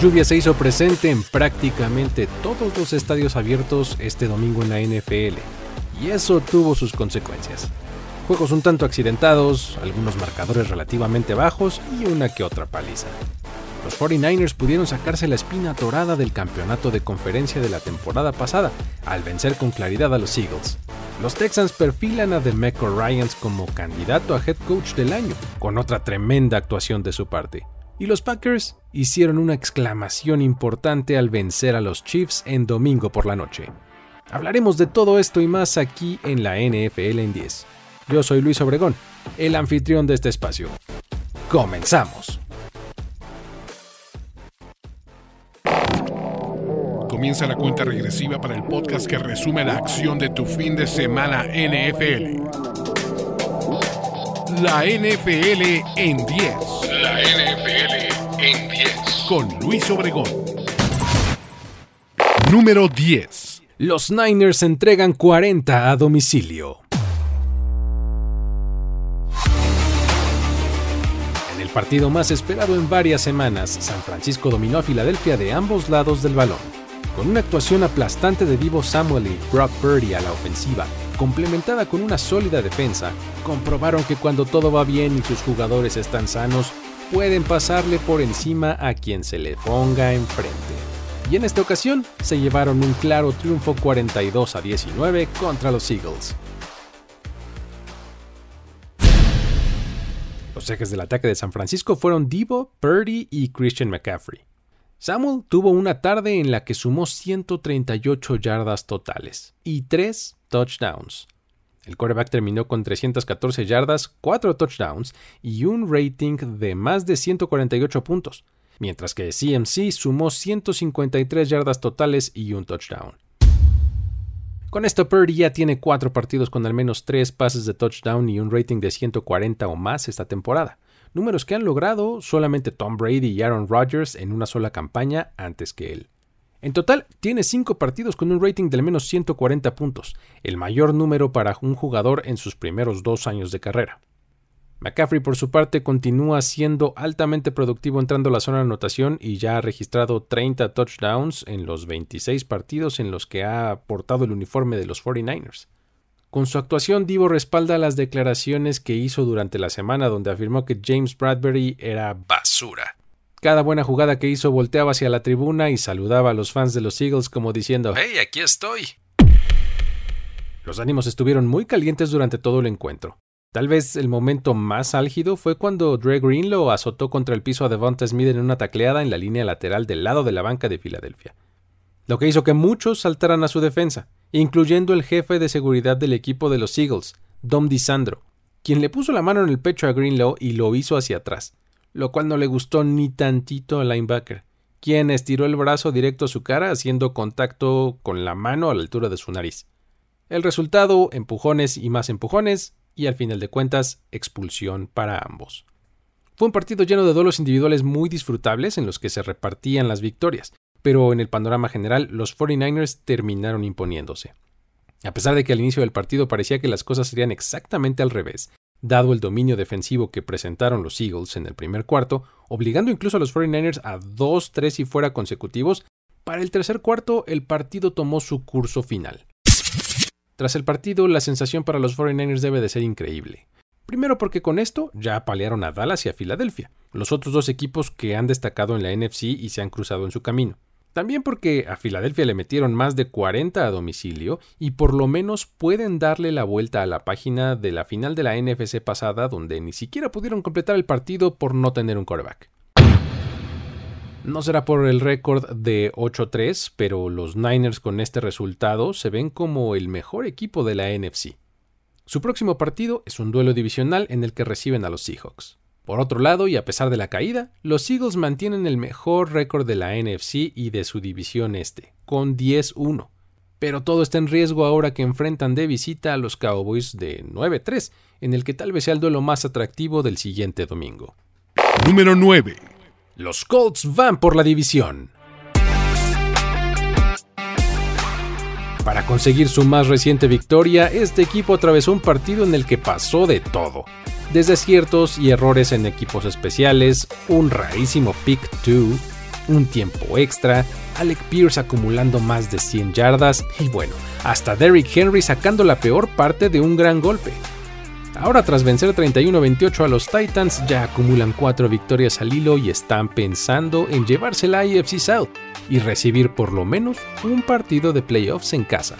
lluvia se hizo presente en prácticamente todos los estadios abiertos este domingo en la NFL, y eso tuvo sus consecuencias. Juegos un tanto accidentados, algunos marcadores relativamente bajos y una que otra paliza. Los 49ers pudieron sacarse la espina atorada del campeonato de conferencia de la temporada pasada al vencer con claridad a los Eagles. Los Texans perfilan a DeMeco Ryans como candidato a head coach del año, con otra tremenda actuación de su parte. Y los Packers hicieron una exclamación importante al vencer a los Chiefs en domingo por la noche. Hablaremos de todo esto y más aquí en la NFL en 10. Yo soy Luis Obregón, el anfitrión de este espacio. Comenzamos. Comienza la cuenta regresiva para el podcast que resume la acción de tu fin de semana NFL. La NFL en 10. La NFL en 10. Con Luis Obregón. Número 10. Los Niners entregan 40 a domicilio. En el partido más esperado en varias semanas, San Francisco dominó a Filadelfia de ambos lados del balón. Con una actuación aplastante de Divo Samuel y Brock Purdy a la ofensiva, complementada con una sólida defensa, comprobaron que cuando todo va bien y sus jugadores están sanos, pueden pasarle por encima a quien se le ponga enfrente. Y en esta ocasión se llevaron un claro triunfo 42 a 19 contra los Eagles. Los ejes del ataque de San Francisco fueron Divo, Purdy y Christian McCaffrey. Samuel tuvo una tarde en la que sumó 138 yardas totales y 3 touchdowns. El quarterback terminó con 314 yardas, 4 touchdowns y un rating de más de 148 puntos, mientras que CMC sumó 153 yardas totales y un touchdown. Con esto Purdy ya tiene 4 partidos con al menos 3 pases de touchdown y un rating de 140 o más esta temporada números que han logrado solamente Tom Brady y Aaron Rodgers en una sola campaña antes que él. En total, tiene 5 partidos con un rating de al menos 140 puntos, el mayor número para un jugador en sus primeros dos años de carrera. McCaffrey, por su parte, continúa siendo altamente productivo entrando a la zona de anotación y ya ha registrado 30 touchdowns en los 26 partidos en los que ha portado el uniforme de los 49ers. Con su actuación, Divo respalda las declaraciones que hizo durante la semana donde afirmó que James Bradbury era basura. Cada buena jugada que hizo volteaba hacia la tribuna y saludaba a los fans de los Eagles como diciendo ¡Hey, aquí estoy! Los ánimos estuvieron muy calientes durante todo el encuentro. Tal vez el momento más álgido fue cuando Dre Greenlow azotó contra el piso a Devonta Smith en una tacleada en la línea lateral del lado de la banca de Filadelfia, lo que hizo que muchos saltaran a su defensa incluyendo el jefe de seguridad del equipo de los Eagles, Dom DiSandro, quien le puso la mano en el pecho a Greenlow y lo hizo hacia atrás, lo cual no le gustó ni tantito al linebacker, quien estiró el brazo directo a su cara haciendo contacto con la mano a la altura de su nariz. El resultado, empujones y más empujones, y al final de cuentas, expulsión para ambos. Fue un partido lleno de duelos individuales muy disfrutables en los que se repartían las victorias, pero en el panorama general los 49ers terminaron imponiéndose. A pesar de que al inicio del partido parecía que las cosas serían exactamente al revés, dado el dominio defensivo que presentaron los Eagles en el primer cuarto, obligando incluso a los 49ers a dos, tres y fuera consecutivos, para el tercer cuarto el partido tomó su curso final. Tras el partido, la sensación para los 49ers debe de ser increíble. Primero porque con esto ya apalearon a Dallas y a Filadelfia, los otros dos equipos que han destacado en la NFC y se han cruzado en su camino. También porque a Filadelfia le metieron más de 40 a domicilio y por lo menos pueden darle la vuelta a la página de la final de la NFC pasada donde ni siquiera pudieron completar el partido por no tener un quarterback. No será por el récord de 8-3, pero los Niners con este resultado se ven como el mejor equipo de la NFC. Su próximo partido es un duelo divisional en el que reciben a los Seahawks. Por otro lado, y a pesar de la caída, los Eagles mantienen el mejor récord de la NFC y de su división este, con 10-1. Pero todo está en riesgo ahora que enfrentan de visita a los Cowboys de 9-3, en el que tal vez sea el duelo más atractivo del siguiente domingo. Número 9. Los Colts van por la división. Para conseguir su más reciente victoria, este equipo atravesó un partido en el que pasó de todo desde aciertos y errores en equipos especiales, un rarísimo pick 2, un tiempo extra, Alec Pierce acumulando más de 100 yardas y bueno, hasta Derrick Henry sacando la peor parte de un gran golpe. Ahora tras vencer 31-28 a los Titans ya acumulan 4 victorias al hilo y están pensando en llevarse la AFC South y recibir por lo menos un partido de playoffs en casa.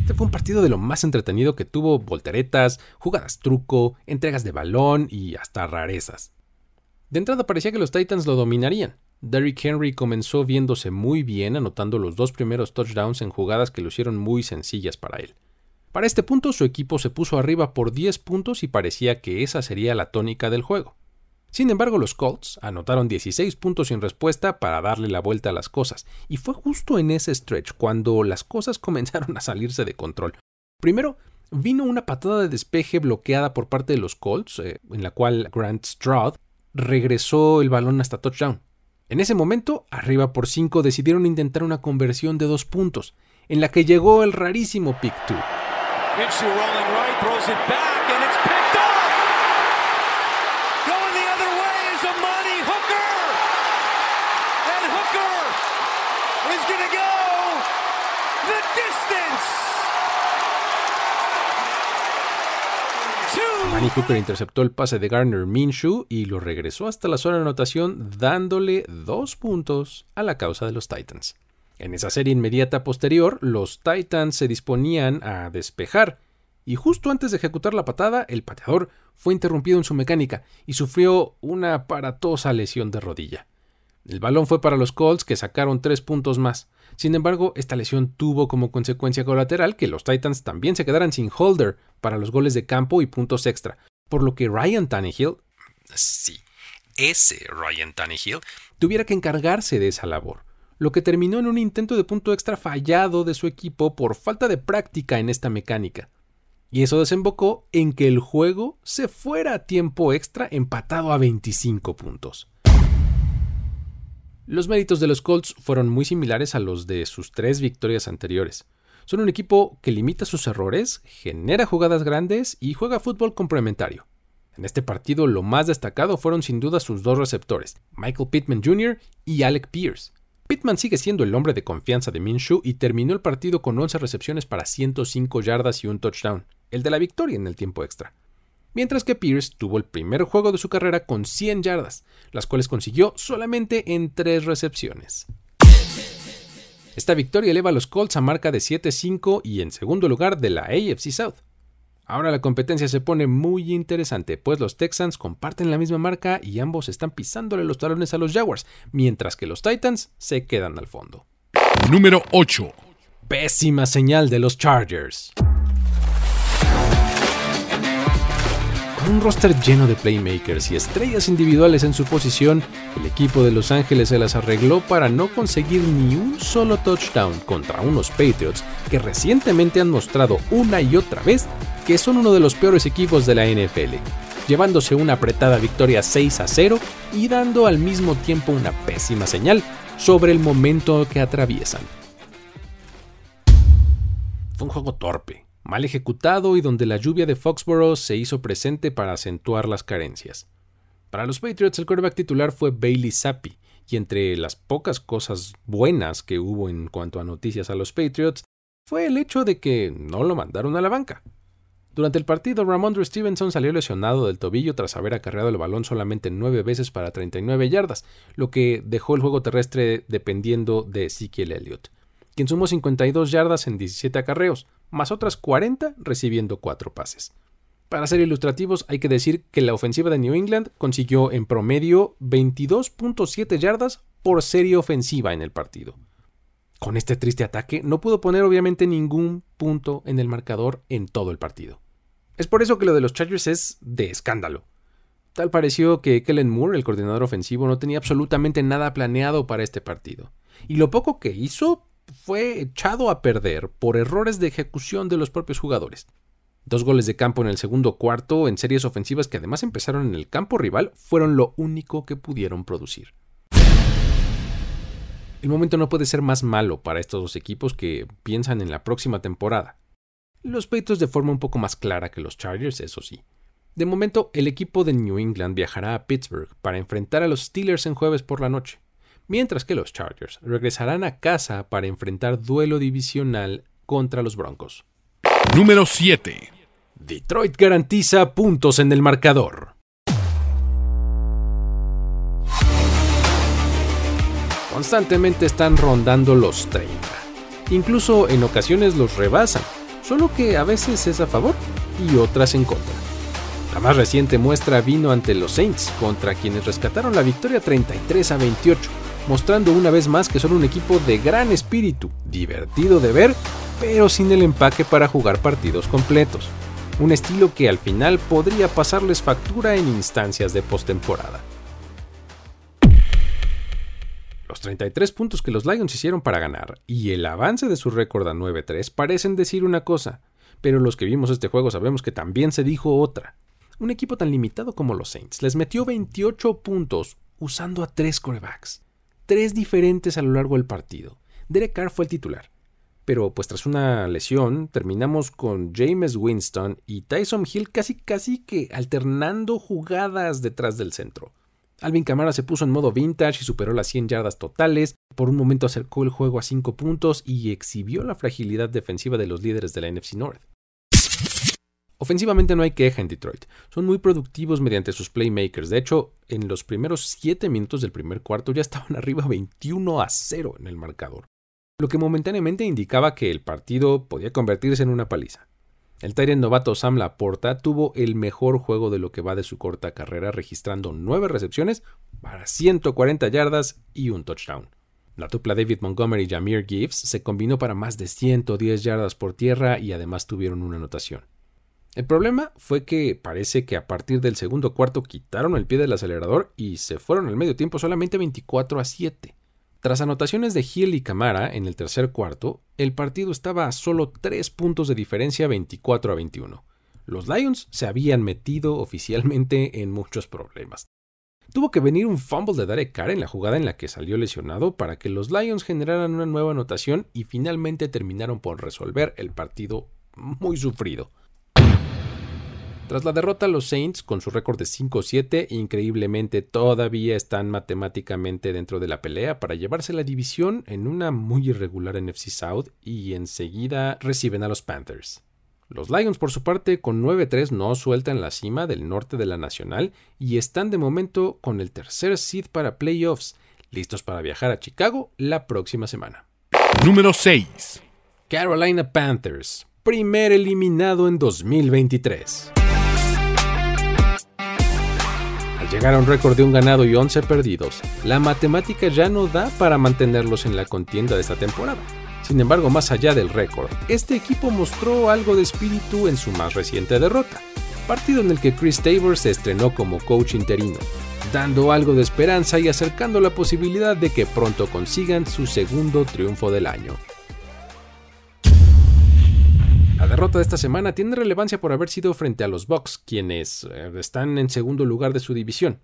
Este fue un partido de lo más entretenido que tuvo volteretas, jugadas truco, entregas de balón y hasta rarezas. De entrada parecía que los Titans lo dominarían. Derrick Henry comenzó viéndose muy bien, anotando los dos primeros touchdowns en jugadas que lucieron muy sencillas para él. Para este punto su equipo se puso arriba por 10 puntos y parecía que esa sería la tónica del juego. Sin embargo, los Colts anotaron 16 puntos sin respuesta para darle la vuelta a las cosas, y fue justo en ese stretch cuando las cosas comenzaron a salirse de control. Primero, vino una patada de despeje bloqueada por parte de los Colts, eh, en la cual Grant Stroud regresó el balón hasta touchdown. En ese momento, arriba por 5 decidieron intentar una conversión de dos puntos, en la que llegó el rarísimo pick 2. Manny Hooker interceptó el pase de Garner Minshew y lo regresó hasta la zona de anotación dándole dos puntos a la causa de los Titans. En esa serie inmediata posterior, los Titans se disponían a despejar y justo antes de ejecutar la patada, el pateador fue interrumpido en su mecánica y sufrió una aparatosa lesión de rodilla. El balón fue para los Colts que sacaron tres puntos más. Sin embargo, esta lesión tuvo como consecuencia colateral que los Titans también se quedaran sin holder para los goles de campo y puntos extra, por lo que Ryan Tannehill, sí, ese Ryan Tannehill, tuviera que encargarse de esa labor, lo que terminó en un intento de punto extra fallado de su equipo por falta de práctica en esta mecánica. Y eso desembocó en que el juego se fuera a tiempo extra empatado a 25 puntos. Los méritos de los Colts fueron muy similares a los de sus tres victorias anteriores. Son un equipo que limita sus errores, genera jugadas grandes y juega fútbol complementario. En este partido lo más destacado fueron sin duda sus dos receptores, Michael Pittman Jr. y Alec Pierce. Pittman sigue siendo el hombre de confianza de Minshew y terminó el partido con 11 recepciones para 105 yardas y un touchdown, el de la victoria en el tiempo extra mientras que Pierce tuvo el primer juego de su carrera con 100 yardas, las cuales consiguió solamente en tres recepciones. Esta victoria eleva a los Colts a marca de 7-5 y en segundo lugar de la AFC South. Ahora la competencia se pone muy interesante, pues los Texans comparten la misma marca y ambos están pisándole los talones a los Jaguars, mientras que los Titans se quedan al fondo. Número 8. Pésima señal de los Chargers. Con un roster lleno de playmakers y estrellas individuales en su posición, el equipo de Los Ángeles se las arregló para no conseguir ni un solo touchdown contra unos Patriots que recientemente han mostrado una y otra vez que son uno de los peores equipos de la NFL, llevándose una apretada victoria 6 a 0 y dando al mismo tiempo una pésima señal sobre el momento que atraviesan. Fue un juego torpe, mal ejecutado y donde la lluvia de Foxborough se hizo presente para acentuar las carencias. Para los Patriots el quarterback titular fue Bailey Zappi, y entre las pocas cosas buenas que hubo en cuanto a noticias a los Patriots fue el hecho de que no lo mandaron a la banca. Durante el partido, Ramondre Stevenson salió lesionado del tobillo tras haber acarreado el balón solamente nueve veces para 39 yardas, lo que dejó el juego terrestre dependiendo de Ezekiel Elliott, quien sumó 52 yardas en 17 acarreos, más otras 40 recibiendo 4 pases. Para ser ilustrativos, hay que decir que la ofensiva de New England consiguió en promedio 22.7 yardas por serie ofensiva en el partido. Con este triste ataque no pudo poner obviamente ningún punto en el marcador en todo el partido. Es por eso que lo de los Chargers es de escándalo. Tal pareció que Kellen Moore, el coordinador ofensivo, no tenía absolutamente nada planeado para este partido. Y lo poco que hizo fue echado a perder por errores de ejecución de los propios jugadores. Dos goles de campo en el segundo cuarto en series ofensivas que además empezaron en el campo rival fueron lo único que pudieron producir. El momento no puede ser más malo para estos dos equipos que piensan en la próxima temporada. Los Patriots de forma un poco más clara que los Chargers, eso sí. De momento, el equipo de New England viajará a Pittsburgh para enfrentar a los Steelers en jueves por la noche, mientras que los Chargers regresarán a casa para enfrentar duelo divisional contra los Broncos. Número 7. Detroit garantiza puntos en el marcador. Constantemente están rondando los 30. Incluso en ocasiones los rebasan, solo que a veces es a favor y otras en contra. La más reciente muestra vino ante los Saints, contra quienes rescataron la victoria 33 a 28, mostrando una vez más que son un equipo de gran espíritu, divertido de ver, pero sin el empaque para jugar partidos completos. Un estilo que al final podría pasarles factura en instancias de postemporada. Los 33 puntos que los Lions hicieron para ganar y el avance de su récord a 9-3 parecen decir una cosa, pero los que vimos este juego sabemos que también se dijo otra. Un equipo tan limitado como los Saints les metió 28 puntos usando a tres corebacks, tres diferentes a lo largo del partido. Derek Carr fue el titular, pero pues tras una lesión terminamos con James Winston y Tyson Hill casi casi que alternando jugadas detrás del centro. Alvin Kamara se puso en modo vintage y superó las 100 yardas totales. Por un momento acercó el juego a 5 puntos y exhibió la fragilidad defensiva de los líderes de la NFC North. Ofensivamente no hay queja en Detroit. Son muy productivos mediante sus playmakers. De hecho, en los primeros 7 minutos del primer cuarto ya estaban arriba 21 a 0 en el marcador, lo que momentáneamente indicaba que el partido podía convertirse en una paliza. El Tyrant novato Sam Laporta tuvo el mejor juego de lo que va de su corta carrera, registrando 9 recepciones para 140 yardas y un touchdown. La dupla David Montgomery y Jameer Gibbs se combinó para más de 110 yardas por tierra y además tuvieron una anotación. El problema fue que parece que a partir del segundo cuarto quitaron el pie del acelerador y se fueron al medio tiempo solamente 24 a 7. Tras anotaciones de Hill y Camara en el tercer cuarto, el partido estaba a solo 3 puntos de diferencia 24 a 21. Los Lions se habían metido oficialmente en muchos problemas. Tuvo que venir un fumble de Derek Carr en la jugada en la que salió lesionado para que los Lions generaran una nueva anotación y finalmente terminaron por resolver el partido muy sufrido. Tras la derrota, los Saints, con su récord de 5-7, increíblemente todavía están matemáticamente dentro de la pelea para llevarse la división en una muy irregular NFC South y enseguida reciben a los Panthers. Los Lions, por su parte, con 9-3 no sueltan la cima del norte de la Nacional y están de momento con el tercer seed para playoffs, listos para viajar a Chicago la próxima semana. Número 6. Carolina Panthers, primer eliminado en 2023. Llegar a un récord de un ganado y 11 perdidos, la matemática ya no da para mantenerlos en la contienda de esta temporada. Sin embargo, más allá del récord, este equipo mostró algo de espíritu en su más reciente derrota, partido en el que Chris Tabor se estrenó como coach interino, dando algo de esperanza y acercando la posibilidad de que pronto consigan su segundo triunfo del año. La derrota de esta semana tiene relevancia por haber sido frente a los Bucks, quienes eh, están en segundo lugar de su división.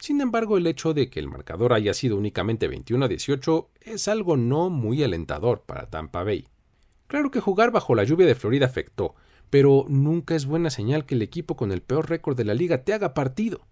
Sin embargo, el hecho de que el marcador haya sido únicamente 21 a 18 es algo no muy alentador para Tampa Bay. Claro que jugar bajo la lluvia de Florida afectó, pero nunca es buena señal que el equipo con el peor récord de la liga te haga partido.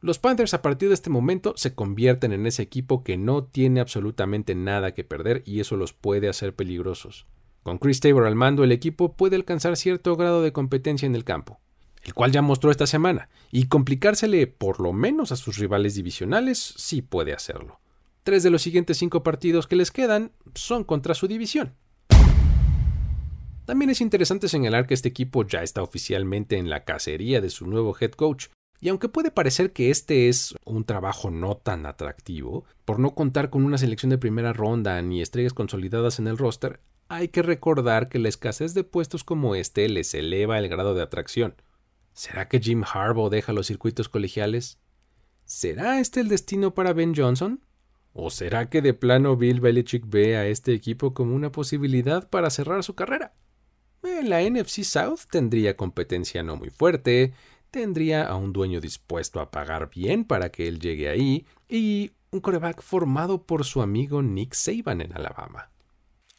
Los Panthers a partir de este momento se convierten en ese equipo que no tiene absolutamente nada que perder y eso los puede hacer peligrosos. Con Chris Tabor al mando, el equipo puede alcanzar cierto grado de competencia en el campo, el cual ya mostró esta semana, y complicársele por lo menos a sus rivales divisionales sí puede hacerlo. Tres de los siguientes cinco partidos que les quedan son contra su división. También es interesante señalar que este equipo ya está oficialmente en la cacería de su nuevo head coach, y aunque puede parecer que este es un trabajo no tan atractivo, por no contar con una selección de primera ronda ni estrellas consolidadas en el roster, hay que recordar que la escasez de puestos como este les eleva el grado de atracción. ¿Será que Jim Harbaugh deja los circuitos colegiales? ¿Será este el destino para Ben Johnson? ¿O será que de plano Bill Belichick ve a este equipo como una posibilidad para cerrar su carrera? La NFC South tendría competencia no muy fuerte, tendría a un dueño dispuesto a pagar bien para que él llegue ahí y un coreback formado por su amigo Nick Saban en Alabama.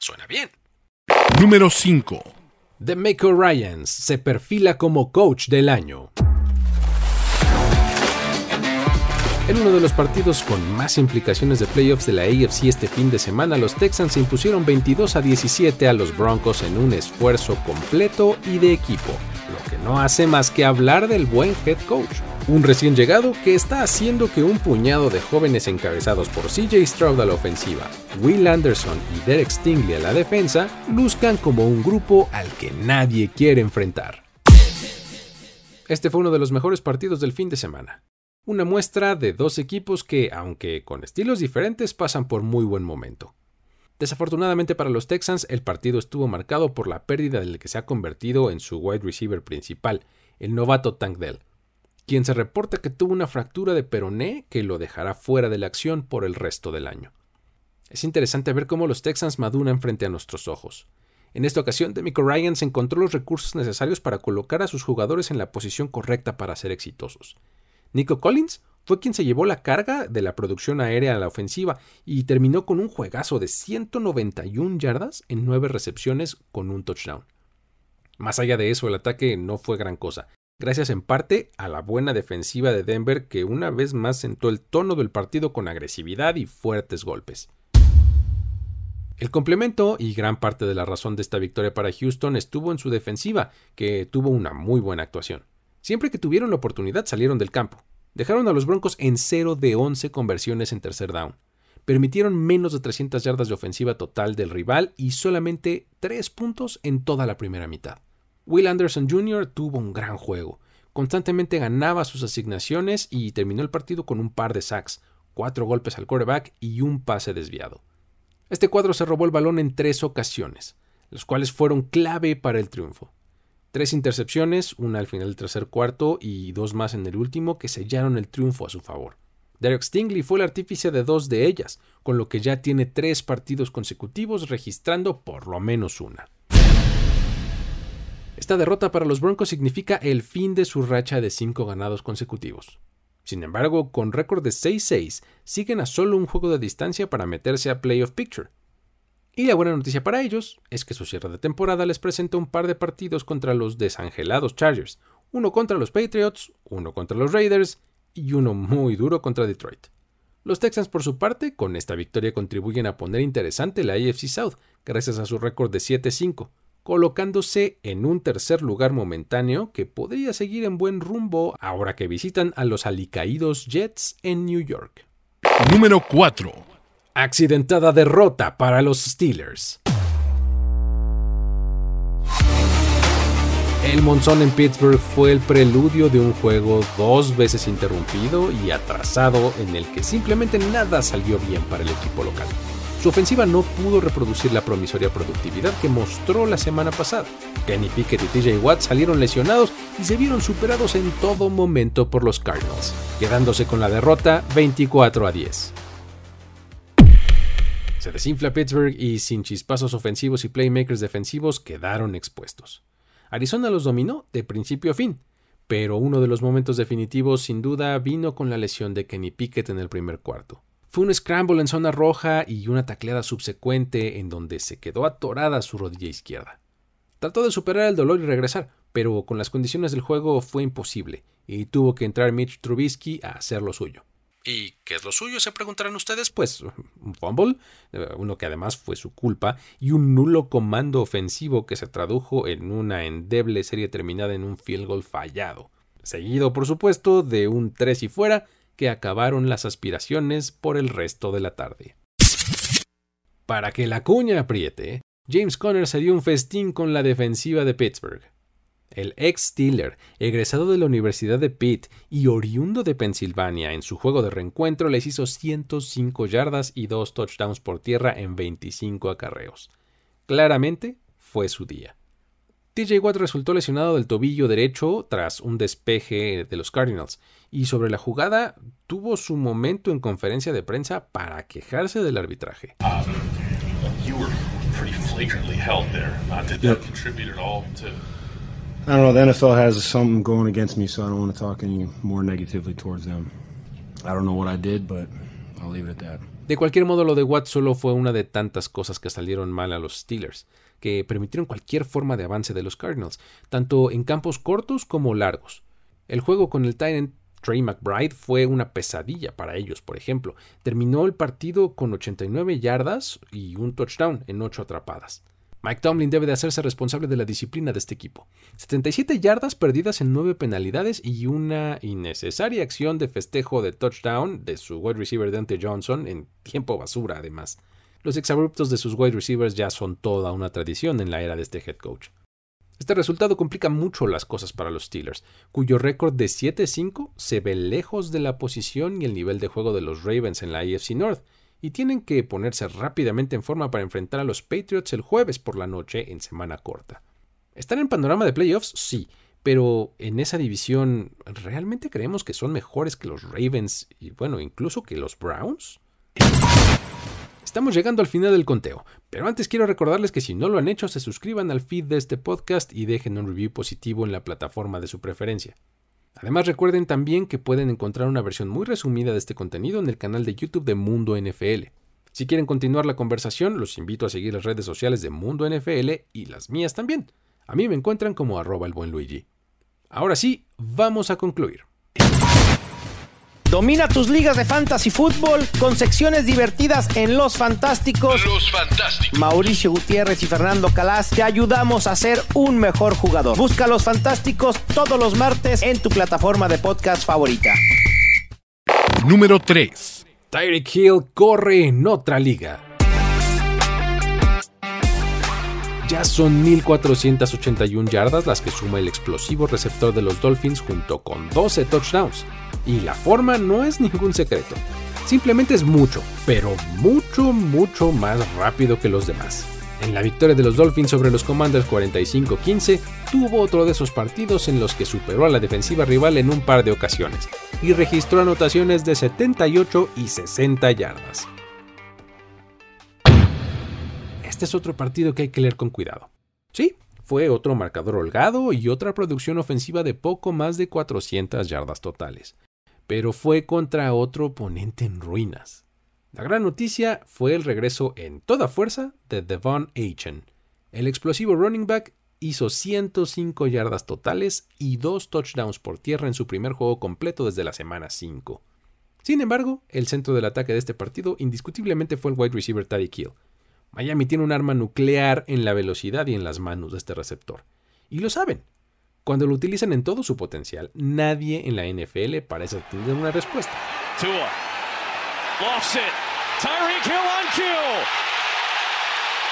Suena bien. Número 5. The Maker Ryans se perfila como coach del año. En uno de los partidos con más implicaciones de playoffs de la AFC este fin de semana, los Texans se impusieron 22 a 17 a los Broncos en un esfuerzo completo y de equipo, lo que no hace más que hablar del buen head coach. Un recién llegado que está haciendo que un puñado de jóvenes encabezados por CJ Stroud a la ofensiva, Will Anderson y Derek Stingley a la defensa luzcan como un grupo al que nadie quiere enfrentar. Este fue uno de los mejores partidos del fin de semana una muestra de dos equipos que, aunque con estilos diferentes, pasan por muy buen momento. Desafortunadamente para los Texans, el partido estuvo marcado por la pérdida del que se ha convertido en su wide receiver principal, el novato Tank Dell, quien se reporta que tuvo una fractura de peroné que lo dejará fuera de la acción por el resto del año. Es interesante ver cómo los Texans maduran frente a nuestros ojos. En esta ocasión, Demico Ryans encontró los recursos necesarios para colocar a sus jugadores en la posición correcta para ser exitosos. Nico Collins fue quien se llevó la carga de la producción aérea a la ofensiva y terminó con un juegazo de 191 yardas en 9 recepciones con un touchdown. Más allá de eso, el ataque no fue gran cosa, gracias en parte a la buena defensiva de Denver que una vez más sentó el tono del partido con agresividad y fuertes golpes. El complemento y gran parte de la razón de esta victoria para Houston estuvo en su defensiva, que tuvo una muy buena actuación. Siempre que tuvieron la oportunidad salieron del campo. Dejaron a los Broncos en 0 de 11 conversiones en tercer down. Permitieron menos de 300 yardas de ofensiva total del rival y solamente 3 puntos en toda la primera mitad. Will Anderson Jr. tuvo un gran juego. Constantemente ganaba sus asignaciones y terminó el partido con un par de sacks, cuatro golpes al quarterback y un pase desviado. Este cuadro se robó el balón en tres ocasiones, los cuales fueron clave para el triunfo. Tres intercepciones, una al final del tercer cuarto y dos más en el último, que sellaron el triunfo a su favor. Derek Stingley fue el artífice de dos de ellas, con lo que ya tiene tres partidos consecutivos registrando por lo menos una. Esta derrota para los Broncos significa el fin de su racha de cinco ganados consecutivos. Sin embargo, con récord de 6-6, siguen a solo un juego de distancia para meterse a Playoff Picture, y la buena noticia para ellos es que su cierre de temporada les presenta un par de partidos contra los desangelados Chargers, uno contra los Patriots, uno contra los Raiders y uno muy duro contra Detroit. Los Texans, por su parte, con esta victoria contribuyen a poner interesante la AFC South, gracias a su récord de 7-5, colocándose en un tercer lugar momentáneo que podría seguir en buen rumbo ahora que visitan a los alicaídos Jets en New York. Número 4 accidentada derrota para los Steelers. El monzón en Pittsburgh fue el preludio de un juego dos veces interrumpido y atrasado en el que simplemente nada salió bien para el equipo local. Su ofensiva no pudo reproducir la promisoria productividad que mostró la semana pasada. Kenny Pickett y TJ Watt salieron lesionados y se vieron superados en todo momento por los Cardinals, quedándose con la derrota 24 a 10. Se desinfla Pittsburgh y sin chispazos ofensivos y playmakers defensivos quedaron expuestos. Arizona los dominó de principio a fin, pero uno de los momentos definitivos sin duda vino con la lesión de Kenny Pickett en el primer cuarto. Fue un scramble en zona roja y una tacleada subsecuente en donde se quedó atorada su rodilla izquierda. Trató de superar el dolor y regresar, pero con las condiciones del juego fue imposible y tuvo que entrar Mitch Trubisky a hacer lo suyo. ¿Y qué es lo suyo? Se preguntarán ustedes. Pues un fumble, eh, uno que además fue su culpa, y un nulo comando ofensivo que se tradujo en una endeble serie terminada en un field goal fallado. Seguido, por supuesto, de un tres y fuera que acabaron las aspiraciones por el resto de la tarde. Para que la cuña apriete, James Conner se dio un festín con la defensiva de Pittsburgh. El ex Steeler, egresado de la Universidad de Pitt y oriundo de Pensilvania, en su juego de reencuentro les hizo 105 yardas y dos touchdowns por tierra en 25 acarreos. Claramente fue su día. TJ Watt resultó lesionado del tobillo derecho tras un despeje de los Cardinals y sobre la jugada tuvo su momento en conferencia de prensa para quejarse del arbitraje. I don't know. The NFL has something going against me, so I don't want to talk any more negatively towards them. I don't know what I did, but I'll leave it at that. De cualquier modo, lo de Watt solo fue una de tantas cosas que salieron mal a los Steelers, que permitieron cualquier forma de avance de los Cardinals, tanto en campos cortos como largos. El juego con el Tyrant Trey McBride fue una pesadilla para ellos, por ejemplo. Terminó el partido con 89 yardas y un touchdown en 8 atrapadas. Mike Tomlin debe de hacerse responsable de la disciplina de este equipo. 77 yardas perdidas en 9 penalidades y una innecesaria acción de festejo de touchdown de su wide receiver Dante Johnson en tiempo basura además. Los exabruptos de sus wide receivers ya son toda una tradición en la era de este head coach. Este resultado complica mucho las cosas para los Steelers, cuyo récord de 7-5 se ve lejos de la posición y el nivel de juego de los Ravens en la AFC North, y tienen que ponerse rápidamente en forma para enfrentar a los Patriots el jueves por la noche en semana corta. ¿Están en panorama de playoffs? Sí, pero en esa división, ¿realmente creemos que son mejores que los Ravens y bueno, incluso que los Browns? Estamos llegando al final del conteo, pero antes quiero recordarles que si no lo han hecho, se suscriban al feed de este podcast y dejen un review positivo en la plataforma de su preferencia. Además recuerden también que pueden encontrar una versión muy resumida de este contenido en el canal de YouTube de Mundo NFL. Si quieren continuar la conversación, los invito a seguir las redes sociales de Mundo NFL y las mías también. A mí me encuentran como arroba el buen Luigi. Ahora sí, vamos a concluir. Domina tus ligas de fantasy fútbol con secciones divertidas en Los Fantásticos. Los Fantásticos. Mauricio Gutiérrez y Fernando Calas te ayudamos a ser un mejor jugador. Busca Los Fantásticos todos los martes en tu plataforma de podcast favorita. Número 3. Tyreek Hill corre en otra liga. Ya son 1.481 yardas las que suma el explosivo receptor de los Dolphins junto con 12 touchdowns. Y la forma no es ningún secreto. Simplemente es mucho, pero mucho, mucho más rápido que los demás. En la victoria de los Dolphins sobre los Commanders 45-15, tuvo otro de esos partidos en los que superó a la defensiva rival en un par de ocasiones y registró anotaciones de 78 y 60 yardas. Este es otro partido que hay que leer con cuidado. Sí, fue otro marcador holgado y otra producción ofensiva de poco más de 400 yardas totales. Pero fue contra otro oponente en ruinas. La gran noticia fue el regreso en toda fuerza de Devon Achen. El explosivo running back hizo 105 yardas totales y dos touchdowns por tierra en su primer juego completo desde la semana 5. Sin embargo, el centro del ataque de este partido indiscutiblemente fue el wide receiver Tariq Hill, Miami tiene un arma nuclear en la velocidad y en las manos de este receptor. Y lo saben. Cuando lo utilizan en todo su potencial, nadie en la NFL parece tener una respuesta. Tua. Lofts it. Tyreek Hill on cue.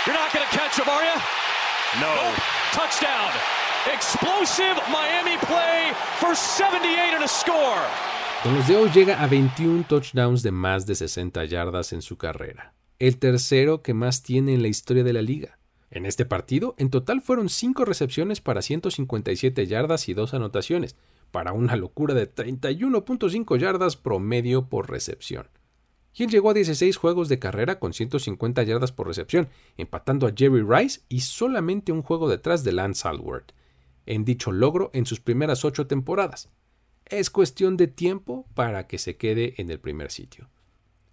You're not going to catch him, are you? No. Touchdown. Explosive Miami play for 78 and a score. Con los de hoy llega a 21 touchdowns de más de 60 yardas en su carrera el tercero que más tiene en la historia de la liga. En este partido, en total fueron 5 recepciones para 157 yardas y 2 anotaciones, para una locura de 31.5 yardas promedio por recepción. Hill llegó a 16 juegos de carrera con 150 yardas por recepción, empatando a Jerry Rice y solamente un juego detrás de Lance Alward, en dicho logro en sus primeras 8 temporadas. Es cuestión de tiempo para que se quede en el primer sitio.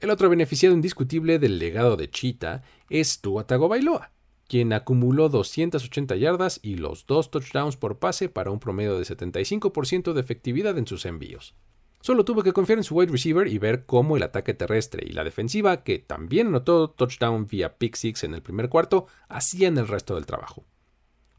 El otro beneficiado indiscutible del legado de Cheetah es Tua Tagovailoa, quien acumuló 280 yardas y los dos touchdowns por pase para un promedio de 75% de efectividad en sus envíos. Solo tuvo que confiar en su wide receiver y ver cómo el ataque terrestre y la defensiva, que también anotó touchdown vía pick six en el primer cuarto, hacían el resto del trabajo.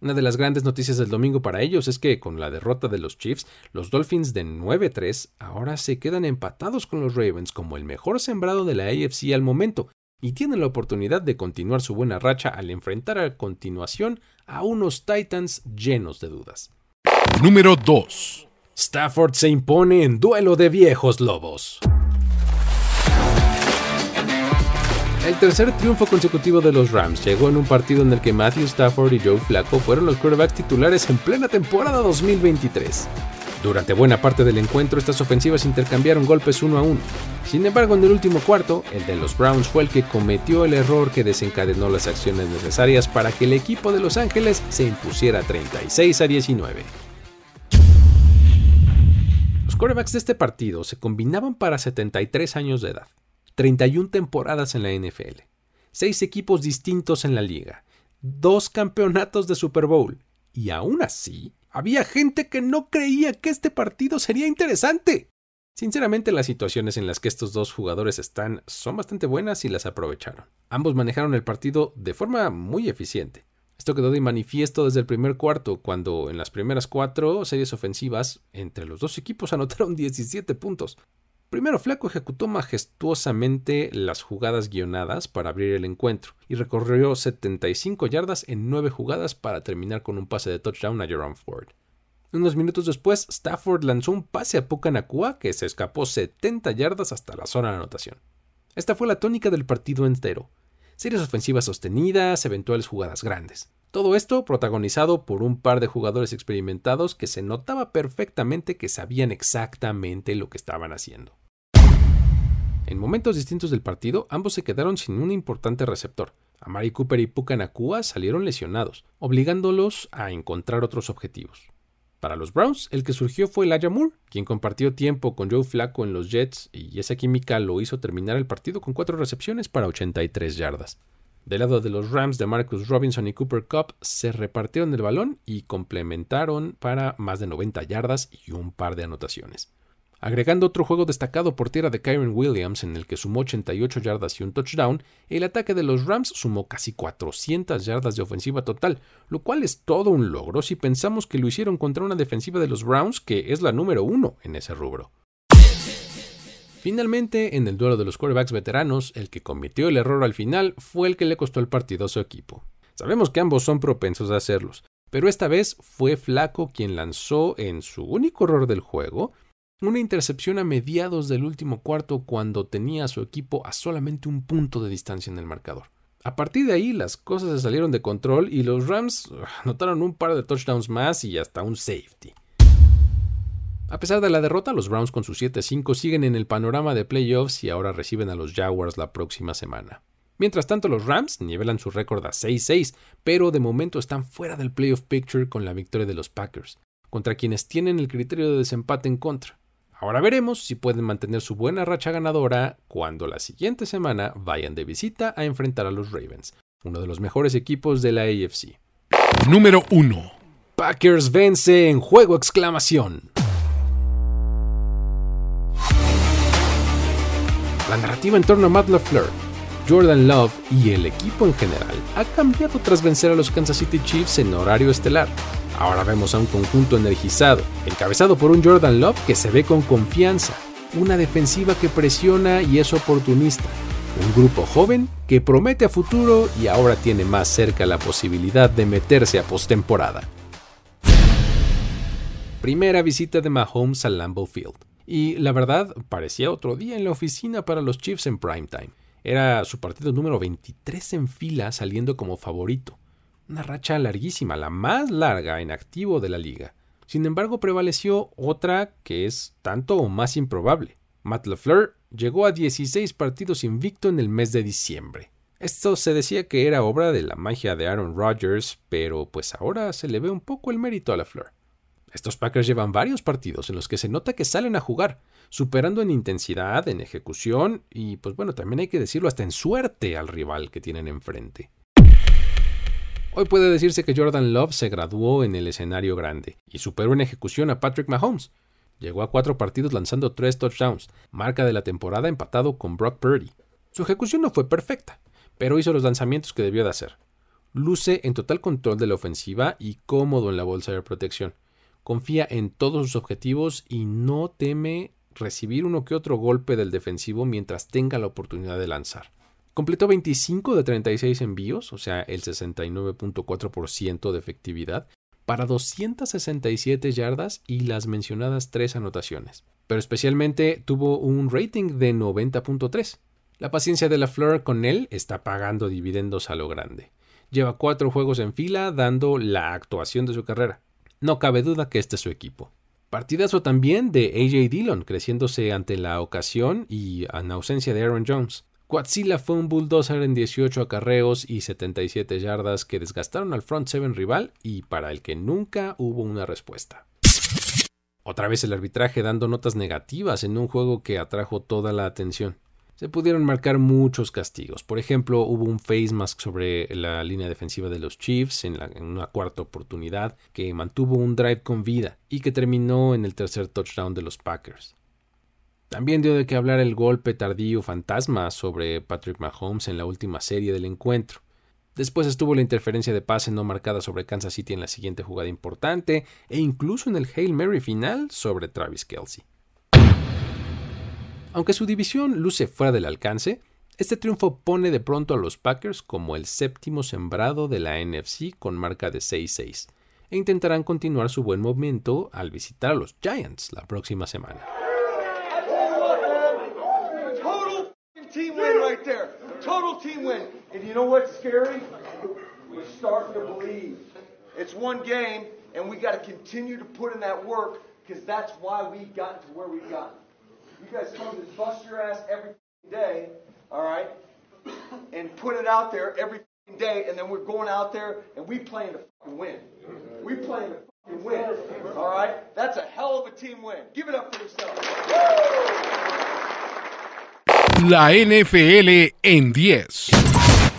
Una de las grandes noticias del domingo para ellos es que con la derrota de los Chiefs, los Dolphins de 9-3 ahora se quedan empatados con los Ravens como el mejor sembrado de la AFC al momento y tienen la oportunidad de continuar su buena racha al enfrentar a continuación a unos Titans llenos de dudas. Número 2. Stafford se impone en duelo de viejos lobos. El tercer triunfo consecutivo de los Rams llegó en un partido en el que Matthew Stafford y Joe Flacco fueron los quarterbacks titulares en plena temporada 2023. Durante buena parte del encuentro, estas ofensivas intercambiaron golpes uno a uno. Sin embargo, en el último cuarto, el de los Browns fue el que cometió el error que desencadenó las acciones necesarias para que el equipo de Los Ángeles se impusiera 36 a 19. Los quarterbacks de este partido se combinaban para 73 años de edad. 31 temporadas en la NFL, 6 equipos distintos en la liga, 2 campeonatos de Super Bowl, y aún así había gente que no creía que este partido sería interesante. Sinceramente, las situaciones en las que estos dos jugadores están son bastante buenas y las aprovecharon. Ambos manejaron el partido de forma muy eficiente. Esto quedó de manifiesto desde el primer cuarto, cuando en las primeras cuatro series ofensivas entre los dos equipos anotaron 17 puntos. Primero Flaco ejecutó majestuosamente las jugadas guionadas para abrir el encuentro y recorrió 75 yardas en 9 jugadas para terminar con un pase de touchdown a Jerome Ford. Unos minutos después, Stafford lanzó un pase a Puka Nakua que se escapó 70 yardas hasta la zona de anotación. Esta fue la tónica del partido entero. Series ofensivas sostenidas, eventuales jugadas grandes. Todo esto protagonizado por un par de jugadores experimentados que se notaba perfectamente que sabían exactamente lo que estaban haciendo. En momentos distintos del partido, ambos se quedaron sin un importante receptor. Amari Cooper y Puka Nakua salieron lesionados, obligándolos a encontrar otros objetivos. Para los Browns, el que surgió fue Elijah Moore, quien compartió tiempo con Joe Flacco en los Jets y esa química lo hizo terminar el partido con cuatro recepciones para 83 yardas. Del lado de los Rams de Marcus Robinson y Cooper Cup se repartieron el balón y complementaron para más de 90 yardas y un par de anotaciones agregando otro juego destacado por tierra de Kyron Williams en el que sumó 88 yardas y un touchdown, el ataque de los Rams sumó casi 400 yardas de ofensiva total, lo cual es todo un logro si pensamos que lo hicieron contra una defensiva de los Browns que es la número uno en ese rubro. Finalmente, en el duelo de los quarterbacks veteranos, el que cometió el error al final fue el que le costó el partido a su equipo. Sabemos que ambos son propensos a hacerlos, pero esta vez fue Flaco quien lanzó en su único error del juego una intercepción a mediados del último cuarto cuando tenía a su equipo a solamente un punto de distancia en el marcador. A partir de ahí las cosas se salieron de control y los Rams anotaron un par de touchdowns más y hasta un safety. A pesar de la derrota, los Browns con sus 7-5 siguen en el panorama de playoffs y ahora reciben a los Jaguars la próxima semana. Mientras tanto, los Rams nivelan su récord a 6-6, pero de momento están fuera del playoff picture con la victoria de los Packers, contra quienes tienen el criterio de desempate en contra. Ahora veremos si pueden mantener su buena racha ganadora cuando la siguiente semana vayan de visita a enfrentar a los Ravens, uno de los mejores equipos de la AFC. Número 1. Packers vence en juego exclamación. La narrativa en torno a Matt LaFleur, Jordan Love y el equipo en general ha cambiado tras vencer a los Kansas City Chiefs en horario estelar, Ahora vemos a un conjunto energizado, encabezado por un Jordan Love que se ve con confianza, una defensiva que presiona y es oportunista, un grupo joven que promete a futuro y ahora tiene más cerca la posibilidad de meterse a postemporada. Primera visita de Mahomes al Lambeau Field. Y la verdad, parecía otro día en la oficina para los Chiefs en primetime. Era su partido número 23 en fila saliendo como favorito. Una racha larguísima, la más larga en activo de la liga. Sin embargo, prevaleció otra que es tanto o más improbable. Matt LeFleur llegó a 16 partidos invicto en el mes de diciembre. Esto se decía que era obra de la magia de Aaron Rodgers, pero pues ahora se le ve un poco el mérito a LeFleur. Estos Packers llevan varios partidos en los que se nota que salen a jugar, superando en intensidad, en ejecución y pues bueno, también hay que decirlo hasta en suerte al rival que tienen enfrente. Hoy puede decirse que Jordan Love se graduó en el escenario grande y superó en ejecución a Patrick Mahomes. Llegó a cuatro partidos lanzando tres touchdowns, marca de la temporada empatado con Brock Purdy. Su ejecución no fue perfecta, pero hizo los lanzamientos que debió de hacer. Luce en total control de la ofensiva y cómodo en la bolsa de protección. Confía en todos sus objetivos y no teme recibir uno que otro golpe del defensivo mientras tenga la oportunidad de lanzar. Completó 25 de 36 envíos, o sea, el 69.4% de efectividad, para 267 yardas y las mencionadas tres anotaciones. Pero especialmente tuvo un rating de 90.3. La paciencia de la Fleur con él está pagando dividendos a lo grande. Lleva cuatro juegos en fila dando la actuación de su carrera. No cabe duda que este es su equipo. Partidazo también de AJ Dillon, creciéndose ante la ocasión y en ausencia de Aaron Jones. Quatzilla fue un bulldozer en 18 acarreos y 77 yardas que desgastaron al front seven rival y para el que nunca hubo una respuesta. Otra vez el arbitraje dando notas negativas en un juego que atrajo toda la atención. Se pudieron marcar muchos castigos. Por ejemplo, hubo un face mask sobre la línea defensiva de los Chiefs en, una cuarta oportunidad que mantuvo un drive con vida y que terminó en el tercer touchdown de los Packers. También dio de qué hablar el golpe tardío fantasma sobre Patrick Mahomes en la última serie del encuentro. Después estuvo la interferencia de pase no marcada sobre Kansas City en la siguiente jugada importante e incluso en el Hail Mary final sobre Travis Kelsey. Aunque su división luce fuera del alcance, este triunfo pone de pronto a los Packers como el séptimo sembrado de la NFC con marca de 6-6 e intentarán continuar su buen momento al visitar a los Giants la próxima semana. And we got to continue to put in that work because that's why we got to where we got. You guys come to bust your ass every day, all right, and put it out there every day, and then we're going out there and we playing to fucking win. We playing to fucking win, all right? That's a hell of a team win. Give it up for yourself. La NFL en 10.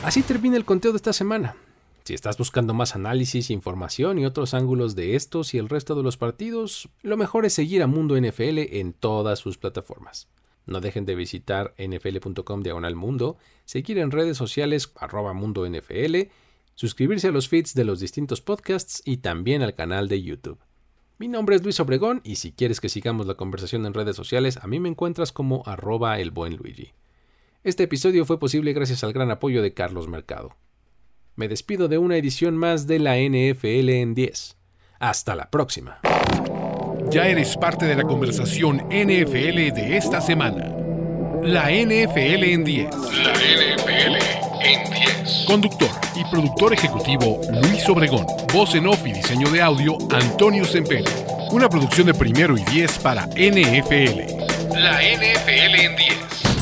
Así termina el conteo de esta semana. Si estás buscando más análisis, información y otros ángulos de estos y el resto de los partidos, lo mejor es seguir a Mundo NFL en todas sus plataformas. No dejen de visitar nfl.com diagonal mundo, seguir en redes sociales arroba mundo NFL, suscribirse a los feeds de los distintos podcasts y también al canal de YouTube. Mi nombre es Luis Obregón y si quieres que sigamos la conversación en redes sociales, a mí me encuentras como arroba el buen Luigi. Este episodio fue posible gracias al gran apoyo de Carlos Mercado. Me despido de una edición más de la NFL en 10. Hasta la próxima. Ya eres parte de la conversación NFL de esta semana. La NFL en 10. La NFL en 10. Conductor y productor ejecutivo Luis Obregón. Voz en off y diseño de audio Antonio Sempere. Una producción de primero y 10 para NFL. La NFL en 10.